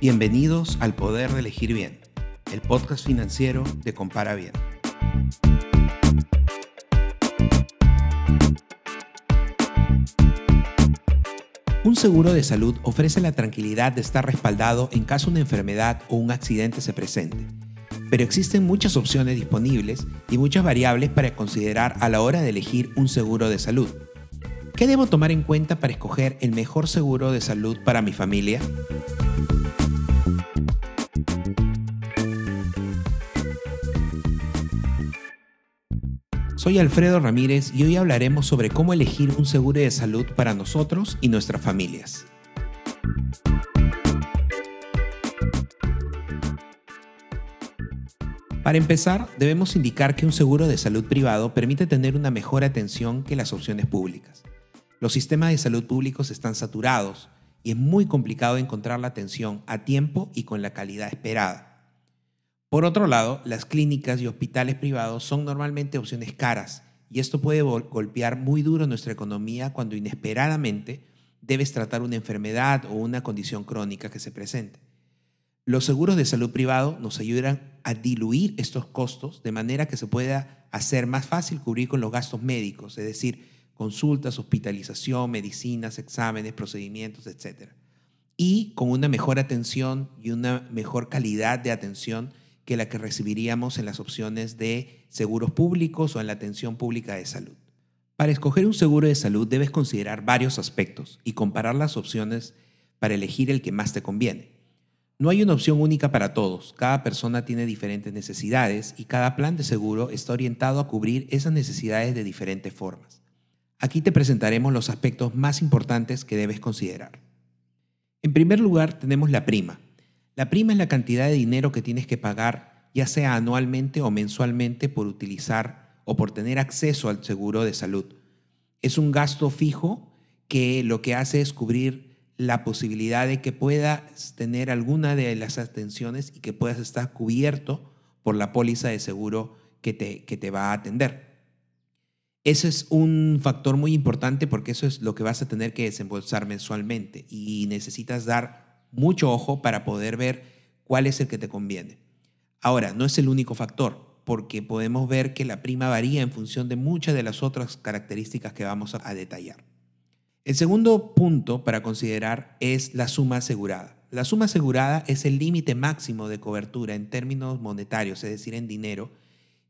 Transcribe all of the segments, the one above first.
Bienvenidos al Poder de Elegir Bien, el podcast financiero de Compara Bien. Un seguro de salud ofrece la tranquilidad de estar respaldado en caso una enfermedad o un accidente se presente. Pero existen muchas opciones disponibles y muchas variables para considerar a la hora de elegir un seguro de salud. ¿Qué debo tomar en cuenta para escoger el mejor seguro de salud para mi familia? Soy Alfredo Ramírez y hoy hablaremos sobre cómo elegir un seguro de salud para nosotros y nuestras familias. Para empezar, debemos indicar que un seguro de salud privado permite tener una mejor atención que las opciones públicas. Los sistemas de salud públicos están saturados y es muy complicado encontrar la atención a tiempo y con la calidad esperada. Por otro lado, las clínicas y hospitales privados son normalmente opciones caras y esto puede golpear muy duro nuestra economía cuando inesperadamente debes tratar una enfermedad o una condición crónica que se presente. Los seguros de salud privado nos ayudan a diluir estos costos de manera que se pueda hacer más fácil cubrir con los gastos médicos, es decir, consultas, hospitalización, medicinas, exámenes, procedimientos, etc. Y con una mejor atención y una mejor calidad de atención que la que recibiríamos en las opciones de seguros públicos o en la atención pública de salud. Para escoger un seguro de salud debes considerar varios aspectos y comparar las opciones para elegir el que más te conviene. No hay una opción única para todos, cada persona tiene diferentes necesidades y cada plan de seguro está orientado a cubrir esas necesidades de diferentes formas. Aquí te presentaremos los aspectos más importantes que debes considerar. En primer lugar tenemos la prima, la prima es la cantidad de dinero que tienes que pagar, ya sea anualmente o mensualmente, por utilizar o por tener acceso al seguro de salud. Es un gasto fijo que lo que hace es cubrir la posibilidad de que puedas tener alguna de las atenciones y que puedas estar cubierto por la póliza de seguro que te, que te va a atender. Ese es un factor muy importante porque eso es lo que vas a tener que desembolsar mensualmente y necesitas dar mucho ojo para poder ver cuál es el que te conviene. Ahora, no es el único factor, porque podemos ver que la prima varía en función de muchas de las otras características que vamos a detallar. El segundo punto para considerar es la suma asegurada. La suma asegurada es el límite máximo de cobertura en términos monetarios, es decir, en dinero,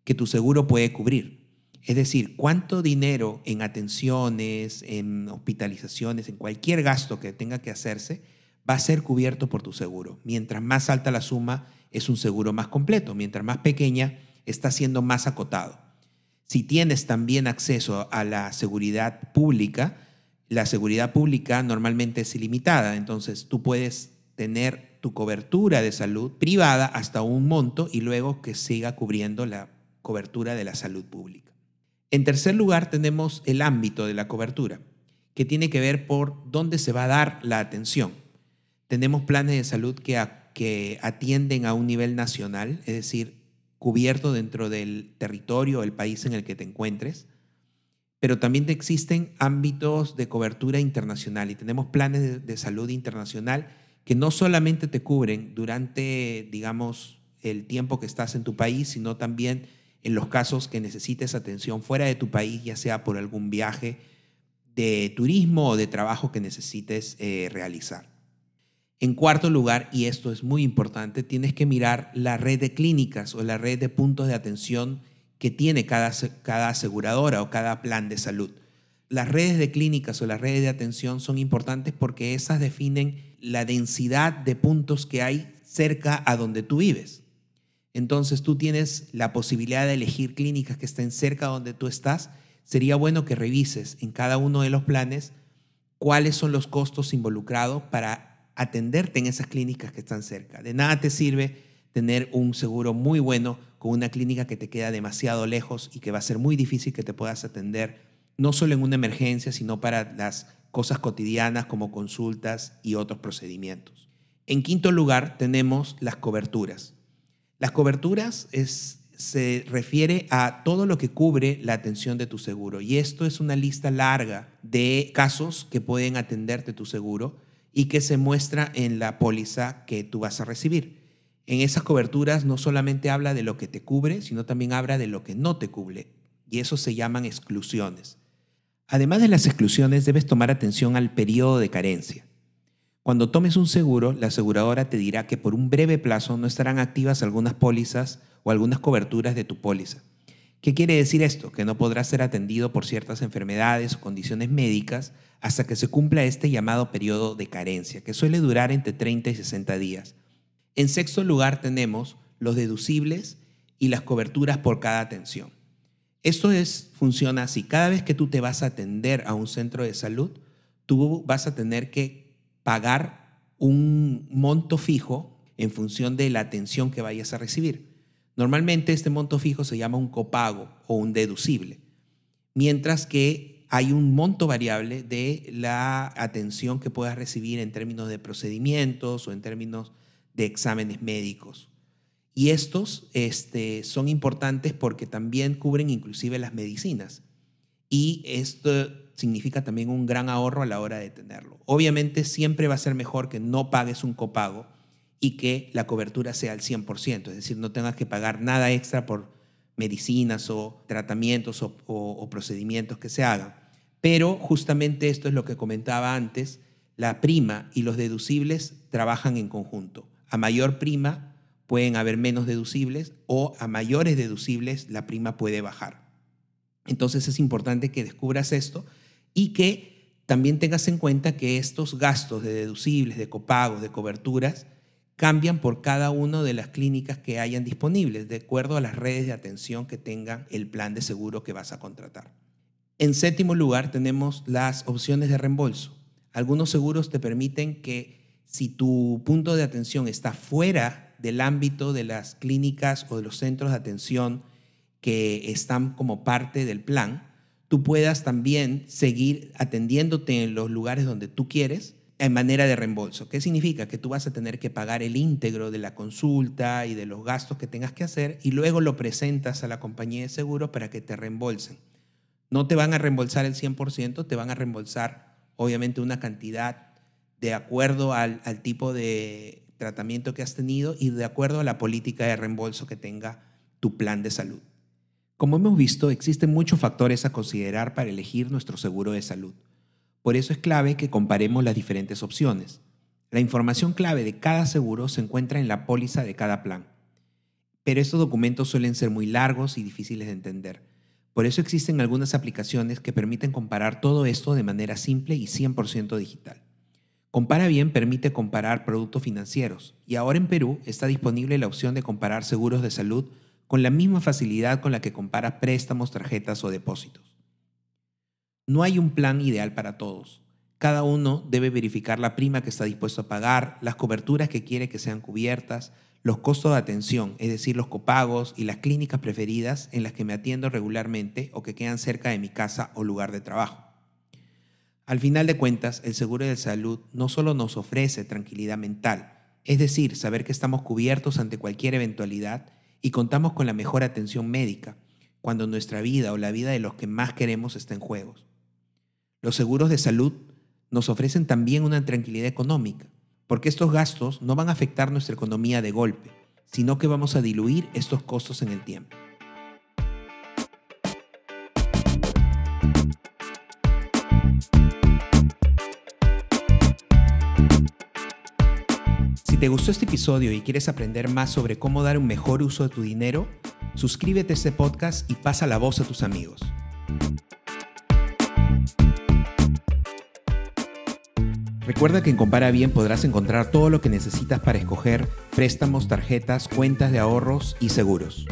que tu seguro puede cubrir. Es decir, cuánto dinero en atenciones, en hospitalizaciones, en cualquier gasto que tenga que hacerse, va a ser cubierto por tu seguro. Mientras más alta la suma, es un seguro más completo. Mientras más pequeña, está siendo más acotado. Si tienes también acceso a la seguridad pública, la seguridad pública normalmente es ilimitada, entonces tú puedes tener tu cobertura de salud privada hasta un monto y luego que siga cubriendo la cobertura de la salud pública. En tercer lugar, tenemos el ámbito de la cobertura, que tiene que ver por dónde se va a dar la atención. Tenemos planes de salud que, que atienden a un nivel nacional, es decir, cubierto dentro del territorio, el país en el que te encuentres, pero también existen ámbitos de cobertura internacional y tenemos planes de, de salud internacional que no solamente te cubren durante, digamos, el tiempo que estás en tu país, sino también en los casos que necesites atención fuera de tu país, ya sea por algún viaje de turismo o de trabajo que necesites eh, realizar. En cuarto lugar, y esto es muy importante, tienes que mirar la red de clínicas o la red de puntos de atención que tiene cada, cada aseguradora o cada plan de salud. Las redes de clínicas o las redes de atención son importantes porque esas definen la densidad de puntos que hay cerca a donde tú vives. Entonces tú tienes la posibilidad de elegir clínicas que estén cerca a donde tú estás. Sería bueno que revises en cada uno de los planes cuáles son los costos involucrados para atenderte en esas clínicas que están cerca. De nada te sirve tener un seguro muy bueno con una clínica que te queda demasiado lejos y que va a ser muy difícil que te puedas atender, no solo en una emergencia, sino para las cosas cotidianas como consultas y otros procedimientos. En quinto lugar, tenemos las coberturas. Las coberturas se refiere a todo lo que cubre la atención de tu seguro y esto es una lista larga de casos que pueden atenderte tu seguro y que se muestra en la póliza que tú vas a recibir. En esas coberturas no solamente habla de lo que te cubre, sino también habla de lo que no te cubre, y eso se llaman exclusiones. Además de las exclusiones, debes tomar atención al periodo de carencia. Cuando tomes un seguro, la aseguradora te dirá que por un breve plazo no estarán activas algunas pólizas o algunas coberturas de tu póliza. ¿Qué quiere decir esto? Que no podrás ser atendido por ciertas enfermedades o condiciones médicas hasta que se cumpla este llamado periodo de carencia, que suele durar entre 30 y 60 días. En sexto lugar tenemos los deducibles y las coberturas por cada atención. Esto es, funciona así. Cada vez que tú te vas a atender a un centro de salud, tú vas a tener que pagar un monto fijo en función de la atención que vayas a recibir. Normalmente este monto fijo se llama un copago o un deducible, mientras que hay un monto variable de la atención que puedas recibir en términos de procedimientos o en términos de exámenes médicos. Y estos este, son importantes porque también cubren inclusive las medicinas. Y esto significa también un gran ahorro a la hora de tenerlo. Obviamente siempre va a ser mejor que no pagues un copago y que la cobertura sea al 100%, es decir, no tengas que pagar nada extra por medicinas o tratamientos o procedimientos que se hagan. Pero justamente esto es lo que comentaba antes, la prima y los deducibles trabajan en conjunto. A mayor prima pueden haber menos deducibles o a mayores deducibles la prima puede bajar. Entonces es importante que descubras esto y que también tengas en cuenta que estos gastos de deducibles, de copagos, de coberturas, cambian por cada una de las clínicas que hayan disponibles, de acuerdo a las redes de atención que tengan el plan de seguro que vas a contratar. En séptimo lugar tenemos las opciones de reembolso. Algunos seguros te permiten que si tu punto de atención está fuera del ámbito de las clínicas o de los centros de atención que están como parte del plan, tú puedas también seguir atendiéndote en los lugares donde tú quieres en manera de reembolso. ¿Qué significa? Que tú vas a tener que pagar el íntegro de la consulta y de los gastos que tengas que hacer y luego lo presentas a la compañía de seguro para que te reembolsen. No te van a reembolsar el 100%, te van a reembolsar obviamente una cantidad de acuerdo al, tipo de tratamiento que has tenido y de acuerdo a la política de reembolso que tenga tu plan de salud. Como hemos visto, existen muchos factores a considerar para elegir nuestro seguro de salud. Por eso es clave que comparemos las diferentes opciones. La información clave de cada seguro se encuentra en la póliza de cada plan. Pero estos documentos suelen ser muy largos y difíciles de entender. Por eso existen algunas aplicaciones que permiten comparar todo esto de manera simple y 100% digital. Compara Bien permite comparar productos financieros y ahora en Perú está disponible la opción de comparar seguros de salud con la misma facilidad con la que compara préstamos, tarjetas o depósitos. No hay un plan ideal para todos. Cada uno debe verificar la prima que está dispuesto a pagar, las coberturas que quiere que sean cubiertas, los costos de atención, es decir, los copagos y las clínicas preferidas en las que me atiendo regularmente o que quedan cerca de mi casa o lugar de trabajo. Al final de cuentas, el seguro de salud no solo nos ofrece tranquilidad mental, es decir, saber que estamos cubiertos ante cualquier eventualidad y contamos con la mejor atención médica cuando nuestra vida o la vida de los que más queremos está en juego. Los seguros de salud nos ofrecen también una tranquilidad económica, porque estos gastos no van a afectar nuestra economía de golpe, sino que vamos a diluir estos costos en el tiempo. te gustó este episodio y quieres aprender más sobre cómo dar un mejor uso de tu dinero, suscríbete a este podcast y pasa la voz a tus amigos. Recuerda que en Compara Bien podrás encontrar todo lo que necesitas para escoger préstamos, tarjetas, cuentas de ahorros y seguros.